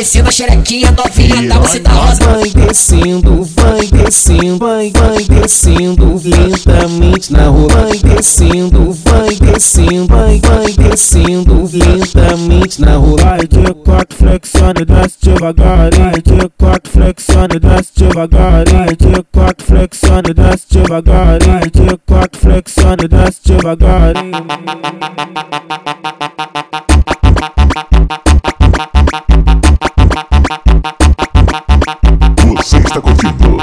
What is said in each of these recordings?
descendo a xerequinha, novinha, tá você tá rosa. Vai descendo, vai descendo, vai, vai descendo lentamente na rua. Vai descendo, vai descendo, vai, vai descendo lentamente na rua. Vai de quatro flexione, desce devagarinho. De quatro flexione, desce devagarinho. De quatro flexione, desce devagarinho. De quatro flexione, desce devagarinho.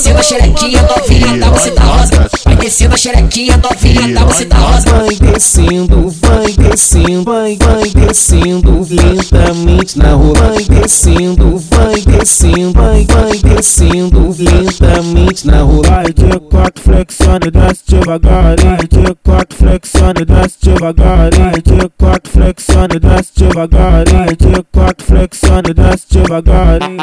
Vai descendo a xerequinha, novinha, tá você tá rosa. Vai descendo a xerequinha, novinha, tá você tá rosa. Vai descendo, vai descendo, vai, vai descendo lentamente na rua. Vai descendo, vai descendo, vai, vai descendo lentamente na rua. Vai de quatro flexione, desce devagarinho. De quatro flexione, desce devagarinho. De quatro flexione, desce devagarinho. De quatro flexione, desce devagarinho.